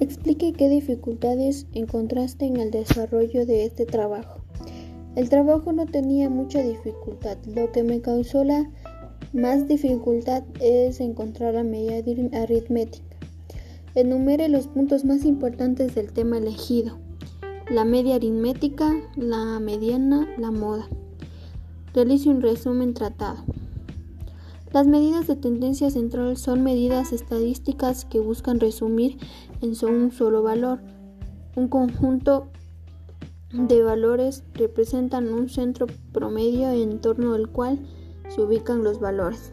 Explique qué dificultades encontraste en el desarrollo de este trabajo. El trabajo no tenía mucha dificultad. Lo que me causó la más dificultad es encontrar la medida aritmética. Enumere los puntos más importantes del tema elegido. La media aritmética, la mediana, la moda. Realice un resumen tratado. Las medidas de tendencia central son medidas estadísticas que buscan resumir en un solo valor. Un conjunto de valores representan un centro promedio en torno al cual se ubican los valores.